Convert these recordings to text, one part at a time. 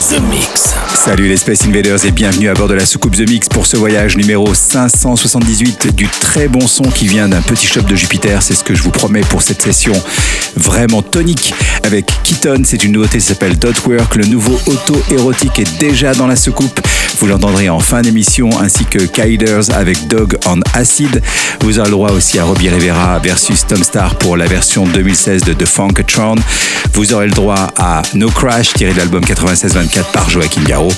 The Mix. Salut les Space Invaders et bienvenue à bord de la soucoupe The Mix pour ce voyage numéro 578 du très bon son qui vient d'un petit shop de Jupiter. C'est ce que je vous promets pour cette session vraiment tonique avec Keaton. C'est une nouveauté qui s'appelle Dotwork. Le nouveau auto-érotique est déjà dans la soucoupe. Vous l'entendrez en fin d'émission ainsi que Kyders avec Dog on Acid. Vous aurez le droit aussi à Robbie Rivera versus Tom Star pour la version 2016 de The Funkatron. Vous aurez le droit à No Crash tiré de l'album 96-24 par Joachim Garraud.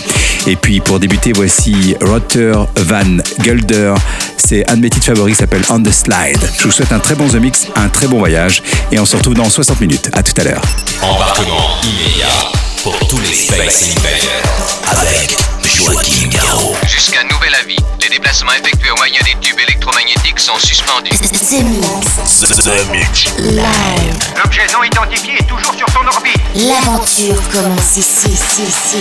Et puis pour débuter, voici Rotter Van Gulder. C'est un de mes titres favoris qui s'appelle On the Slide. Je vous souhaite un très bon The Mix, un très bon voyage et on se retrouve dans 60 minutes. À tout à l'heure. Embarquement immédiat pour tous les Space Invaders. Avec Joachim Garraud. Jusqu'à nouvel avis, les déplacements effectués au moyen des tubes électromagnétiques sont suspendus. The Mix. The, the Mix. Live. L'objet non identifié est toujours sur son orbite. L'aventure commence ici, ici, ici.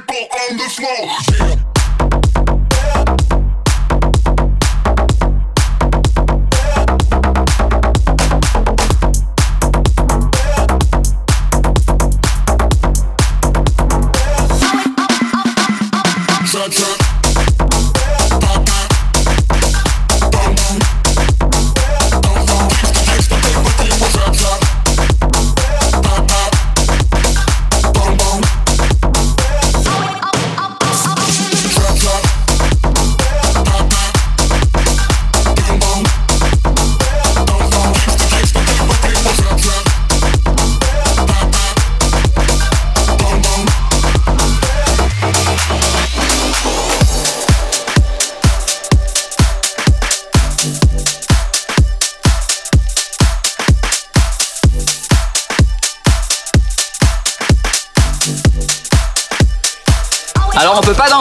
People on the floor.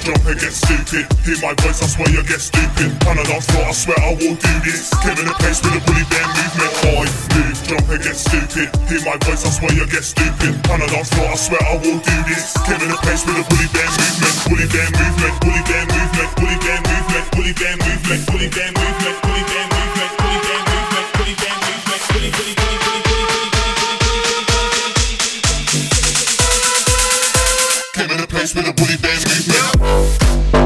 Jump and get stupid. Hear my voice, I swear you get stupid. On a dance floor, I swear I will do this. In a place with a bully bear movement. Boy, move, jump and get stupid. Hear my voice, I swear you get stupid. On a dance floor, I swear I will do this. In a place with a bully bear movement. Bully bear movement, bully bear movement, bully bear movement, bully bear movement, bully bear movement, bully bear movement, bully bear movement, bully bear movement, bully bully bully bully bully to the booty dance now.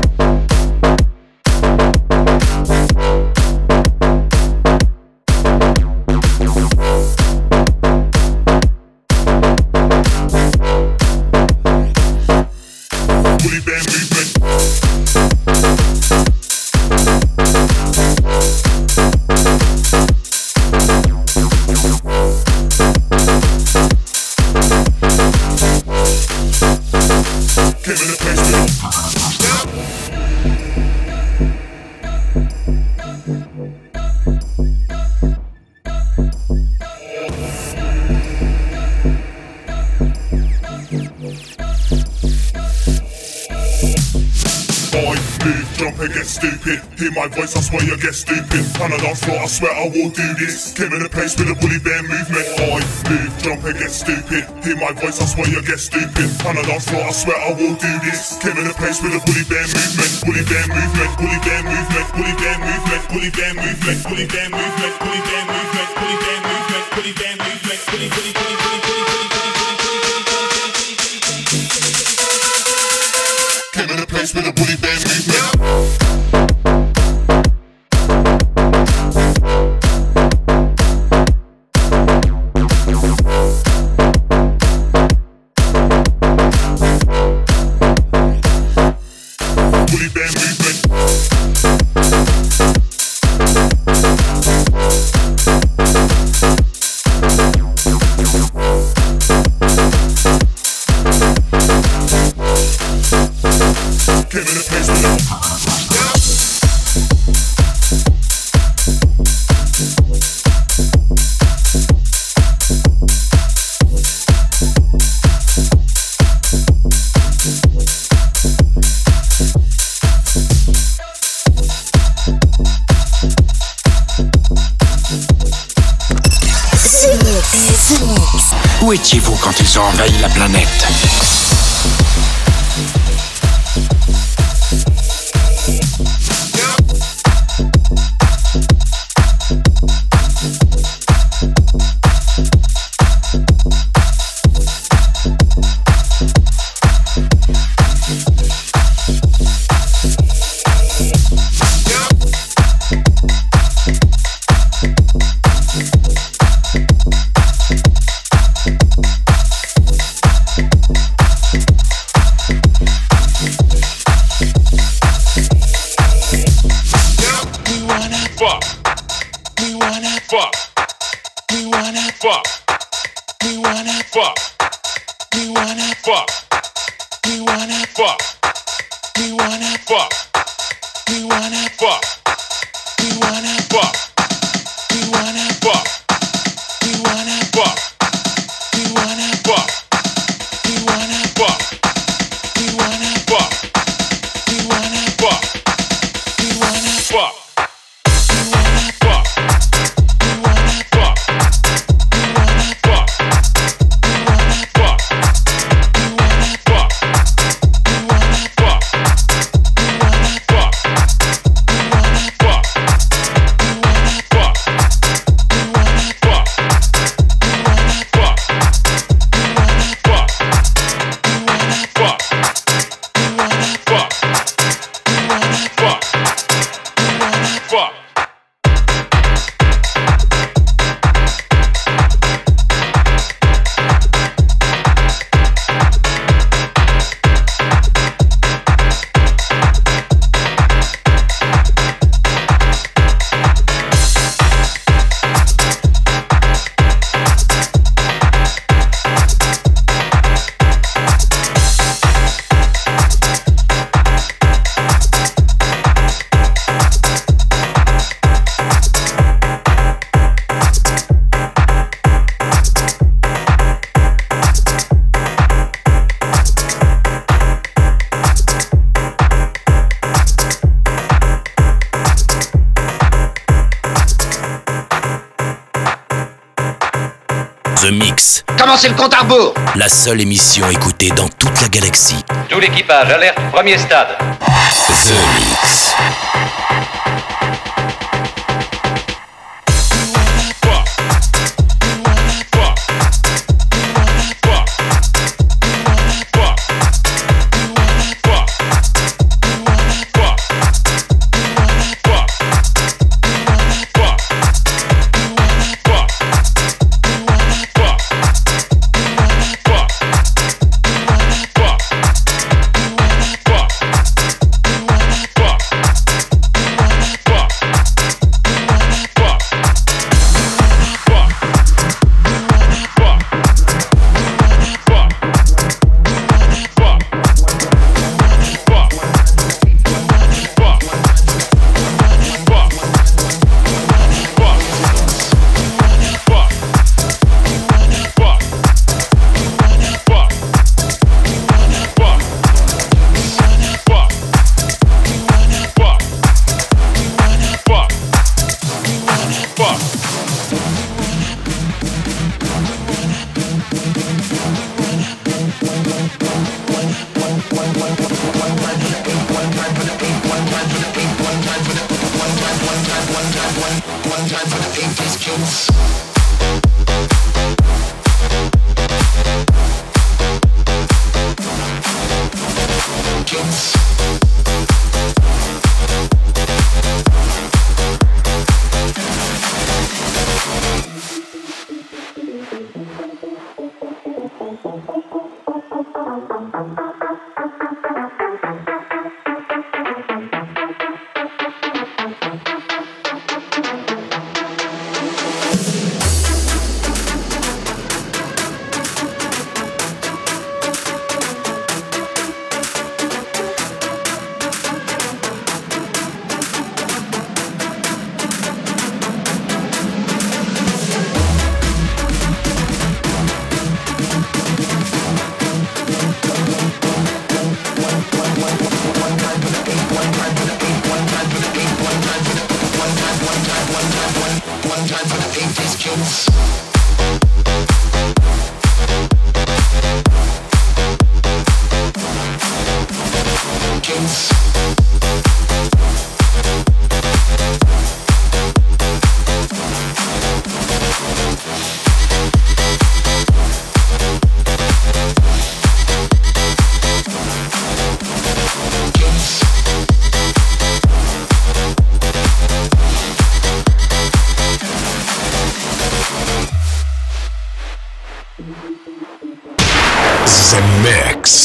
I I will do this. Came in a place with a bully bear movement. Boy, move, jump and get stupid. Hear my voice, I swear you get stupid. On a dance floor, I swear I will do this. Came in a place with a bully bear movement. Bully bear movement, bully bear movement, bully bear movement, bully bear movement, bully bear movement, bully bear movement, bully bear movement, bully bear movement, quand ils ont envahi la planète? Commencez le compte à rebours La seule émission écoutée dans toute la galaxie. Tout l'équipage, alerte, premier stade. The Mix.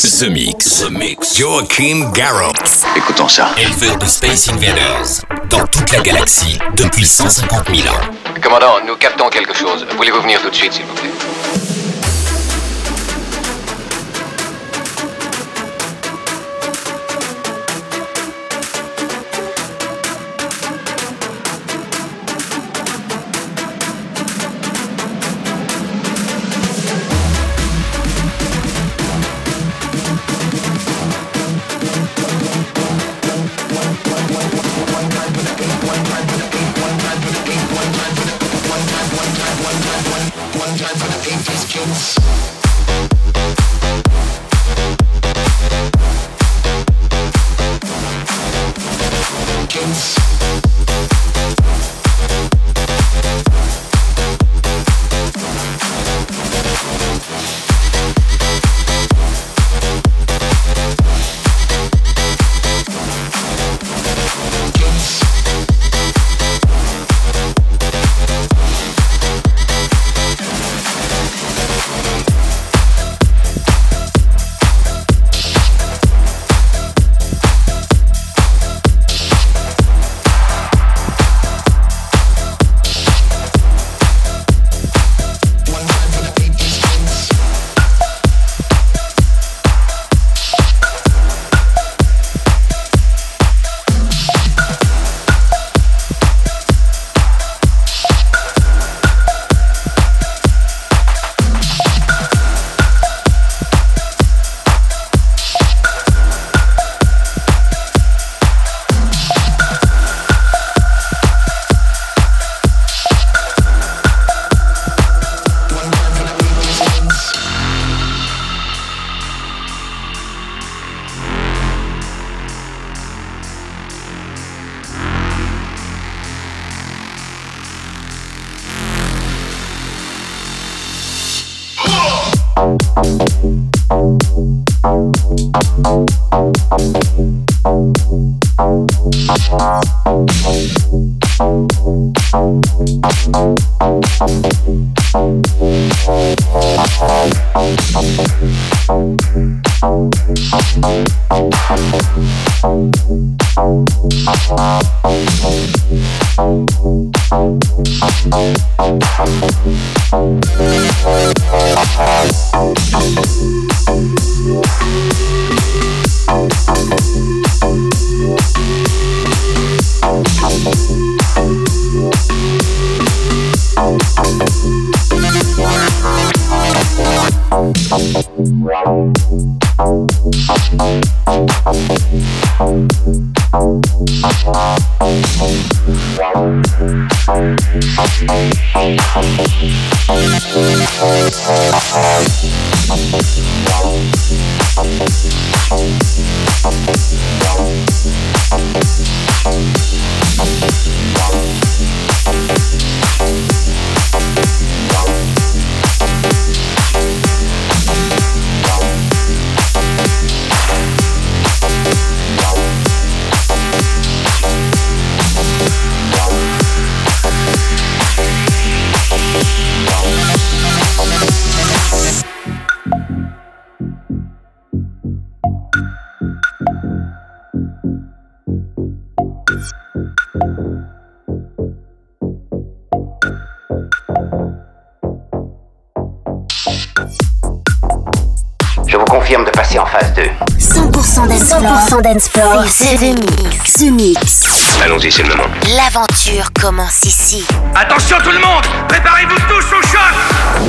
Mix. The Mix. The Mix. Joachim Garraud. Écoutons ça. Éleveur de Space Invaders. Dans toute la galaxie, depuis 150 000 ans. Commandant, nous captons quelque chose. Voulez-vous venir tout de suite, s'il vous plaît? 100% dance 100% dance floor. C'est The Mix. The Mix. Allons-y, c'est le moment. L'aventure commence ici. Attention tout le monde Préparez-vous tous au choc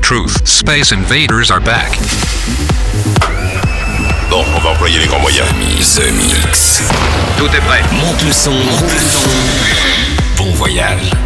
Truth. Space invaders are back. Bon, on va employer les grands moyens. The Mix. Tout est prêt. Monte le son. Monte le son. Bon voyage.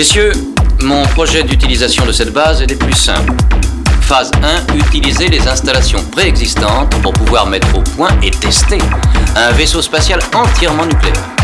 Messieurs, mon projet d'utilisation de cette base est des plus simples. Phase 1, utiliser les installations préexistantes pour pouvoir mettre au point et tester un vaisseau spatial entièrement nucléaire.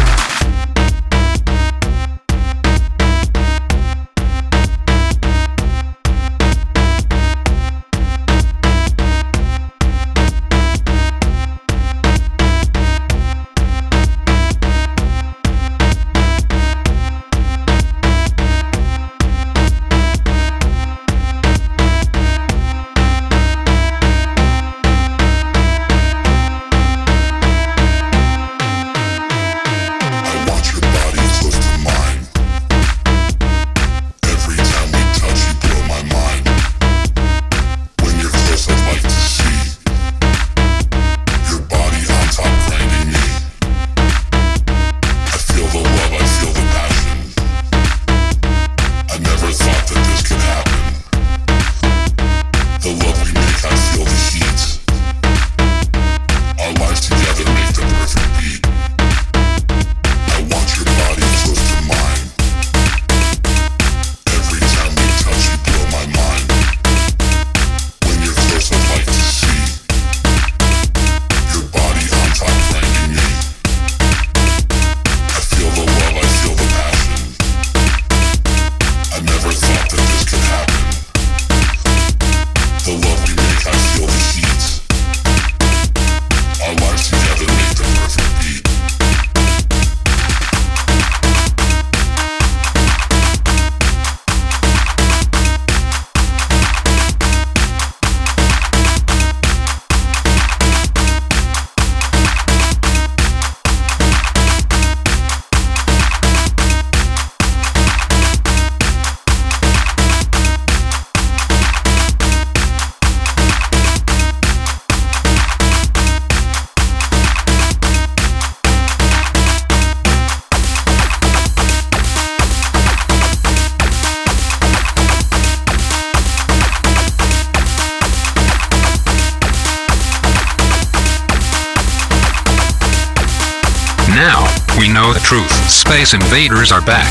Space invaders are back.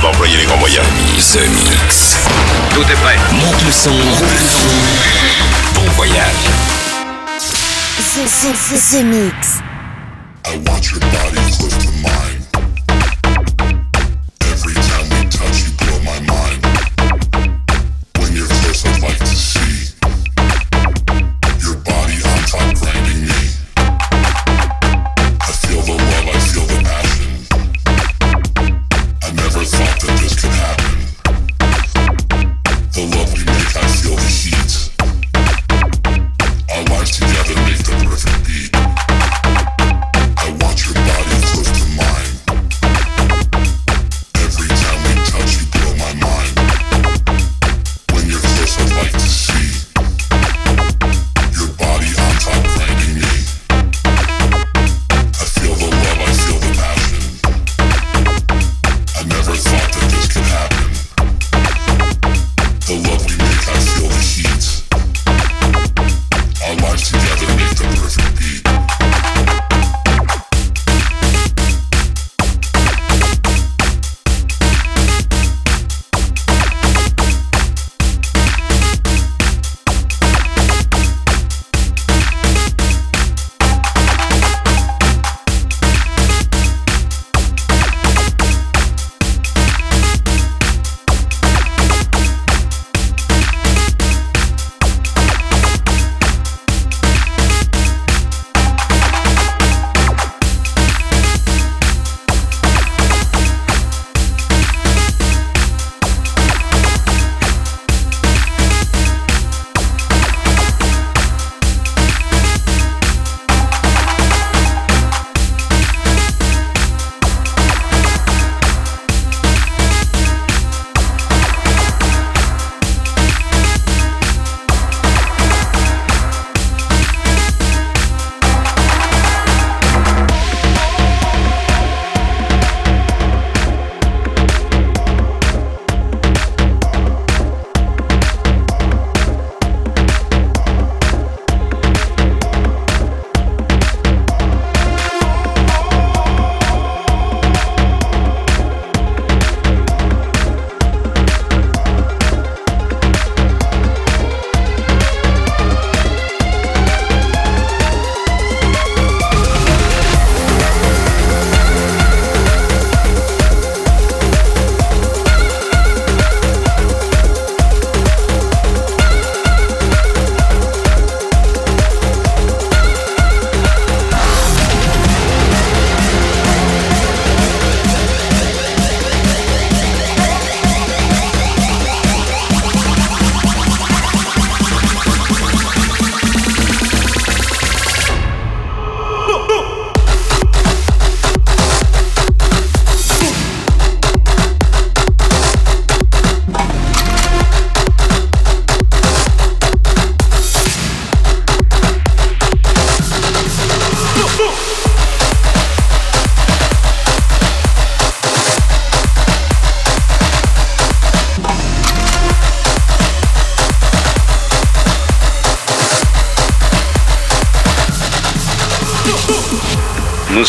va employer les grands moyens. The Mix. Tout est prêt. Monte le son. Bon voyage. The, the, the, the Mix.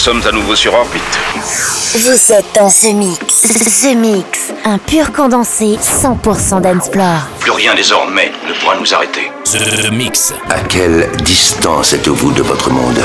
Sommes à nouveau sur orbite. Vous êtes dans The Mix. The Mix, un pur condensé 100% d'Ensplore. Plus rien désormais ne pourra nous arrêter. The Mix. À quelle distance êtes-vous de votre monde?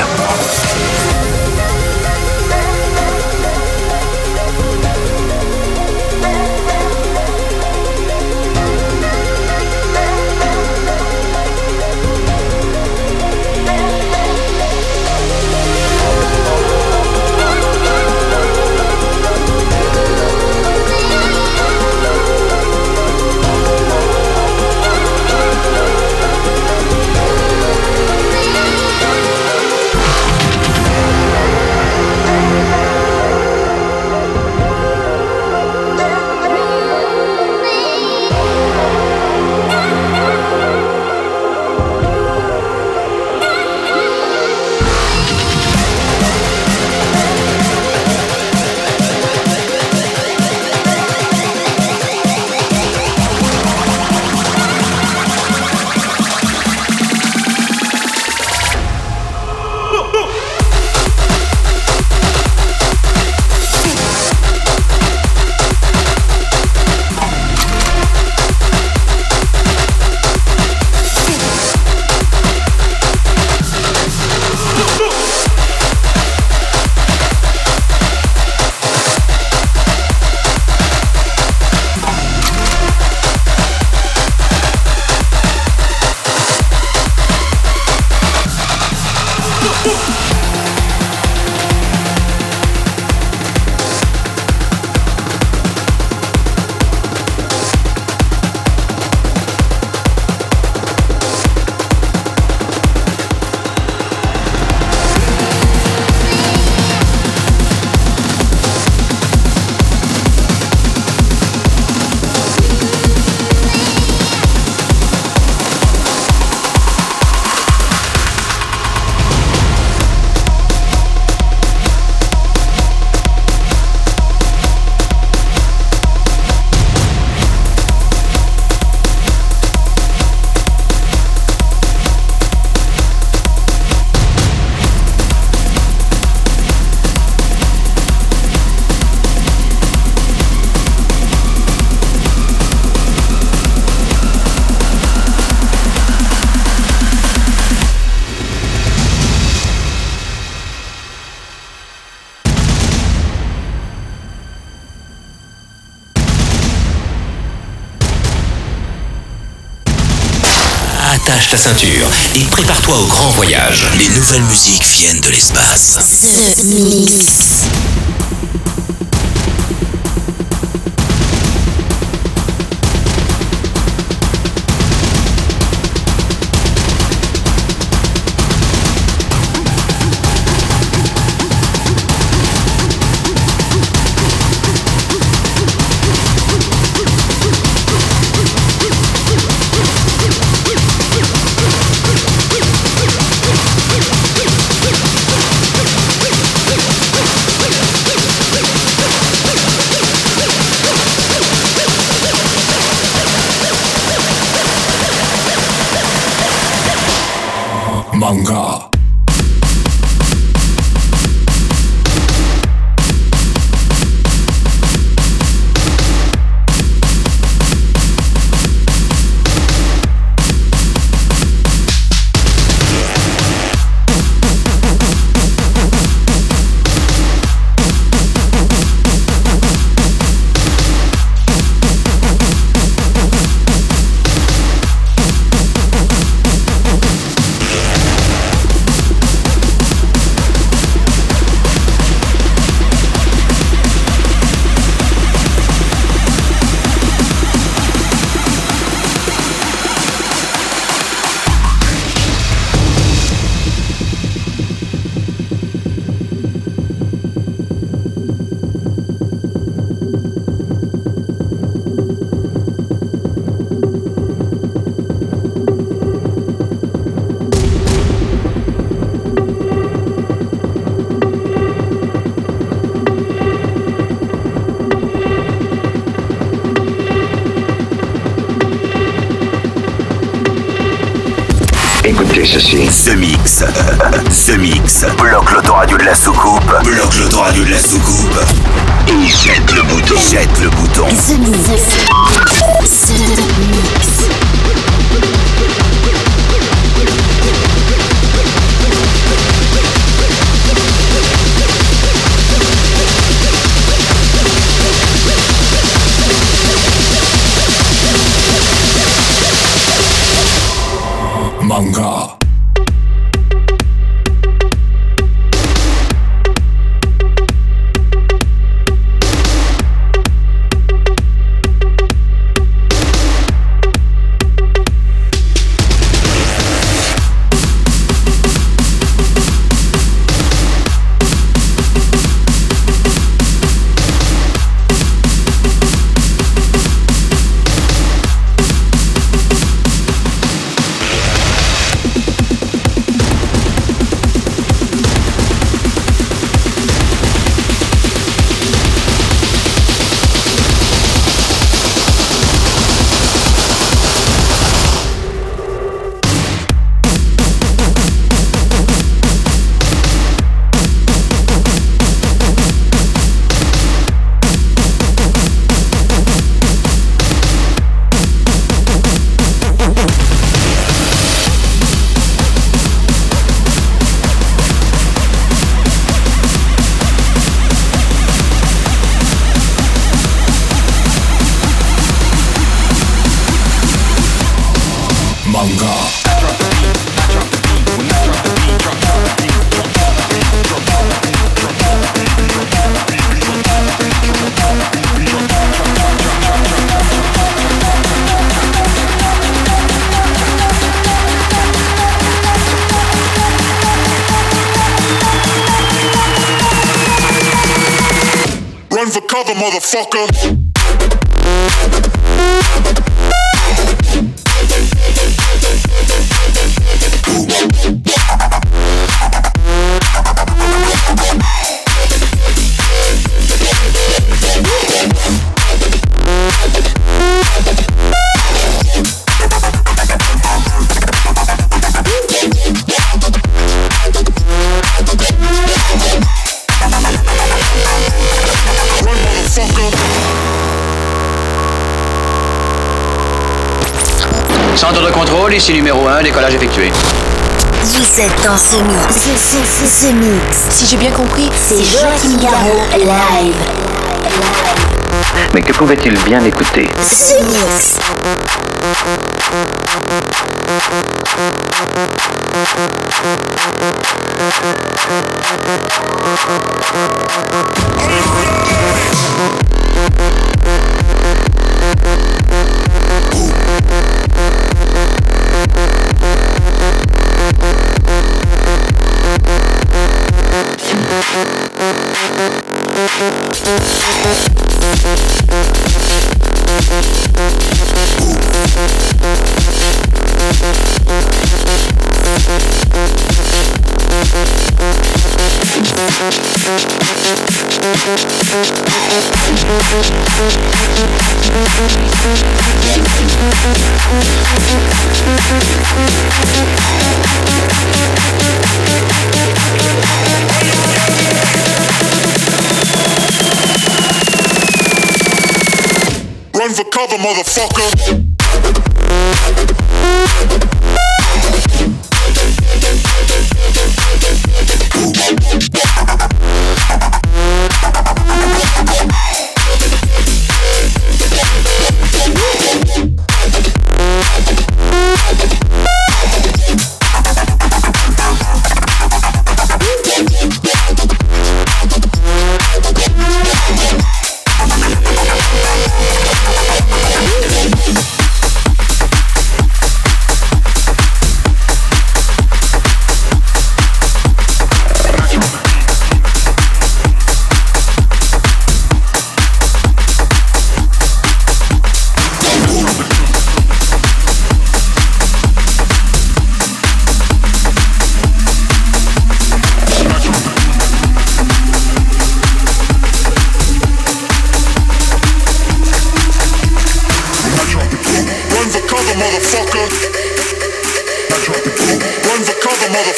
Ceinture et prépare-toi au grand voyage. Les nouvelles musiques viennent de l'espace. The Mix. De la soucoupe. Et jette le bouton. Jette le bouton. Motherfucker. dans ce mix. Ce mix. Si j'ai bien compris, c'est Joachim Garraud live. Mais que pouvait-il bien écouter Ce mix.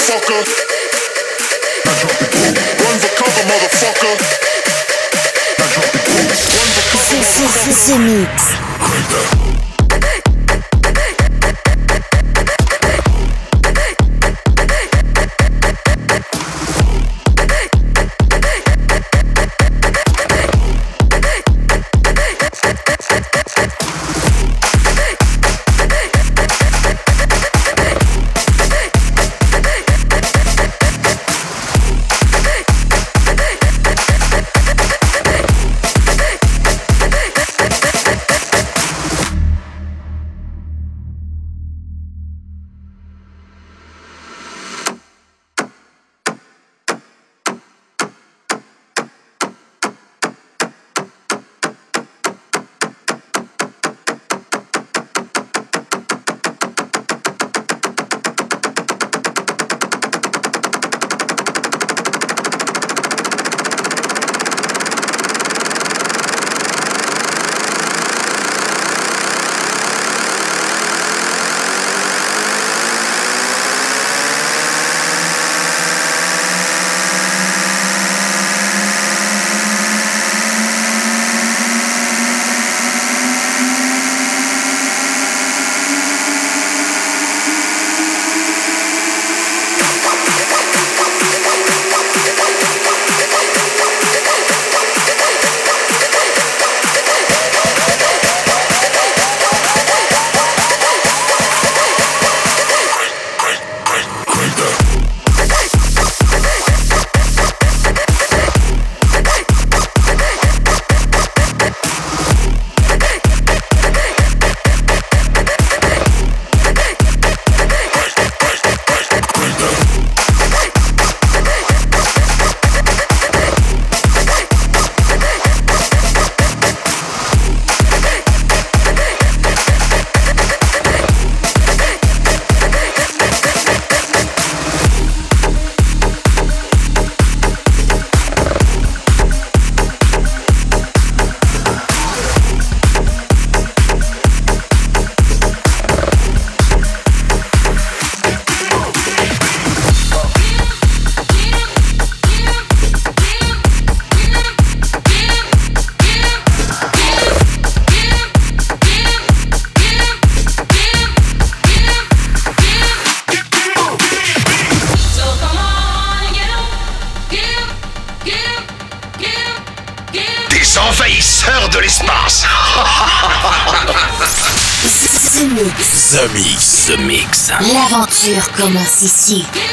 Cover, motherfucker. Run for cover, mother. The Mix. Des commence ici.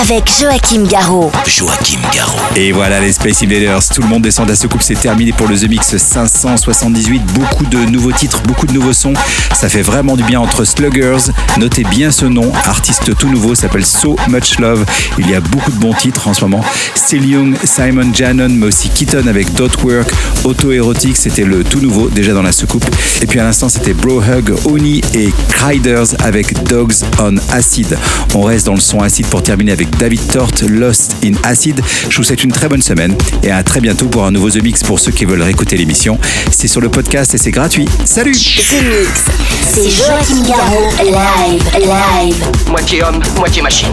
Avec Joachim Garraud. Joachim Garraud. Et voilà les Space Invaders, tout le monde descend à ce coupe, c'est terminé pour le The Mix 578. Beaucoup de nouveaux titres, beaucoup de nouveaux sons. Ça fait vraiment du bien entre Sluggers. Notez bien ce nom, artiste tout nouveau, s'appelle So Much Love. Il y a beaucoup de bons titres en ce moment. Still Young, Simon Jannon, mais aussi Keaton avec Dot Work, Auto Erotic, c'était le tout nouveau déjà dans la soucoupe. Et puis à l'instant, c'était Bro Hug, Oni et Criders avec Dogs on Acid. On reste dans le son acide pour terminer avec David Tort, Lost in Acid. Je vous souhaite une très bonne semaine et à très bientôt pour un nouveau The Mix pour ceux qui veulent réécouter l'émission. C'est sur le podcast et c'est gratuit. Salut The Mix, c'est Joachim Garraud, live, live. Moitié homme, moitié machine.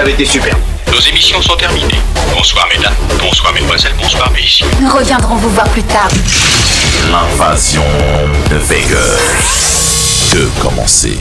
Avez été super. Nos émissions sont terminées. Bonsoir mesdames, bonsoir mesdemoiselles, bonsoir messieurs. Nous reviendrons vous voir plus tard. L'invasion de Vegas. De commencer.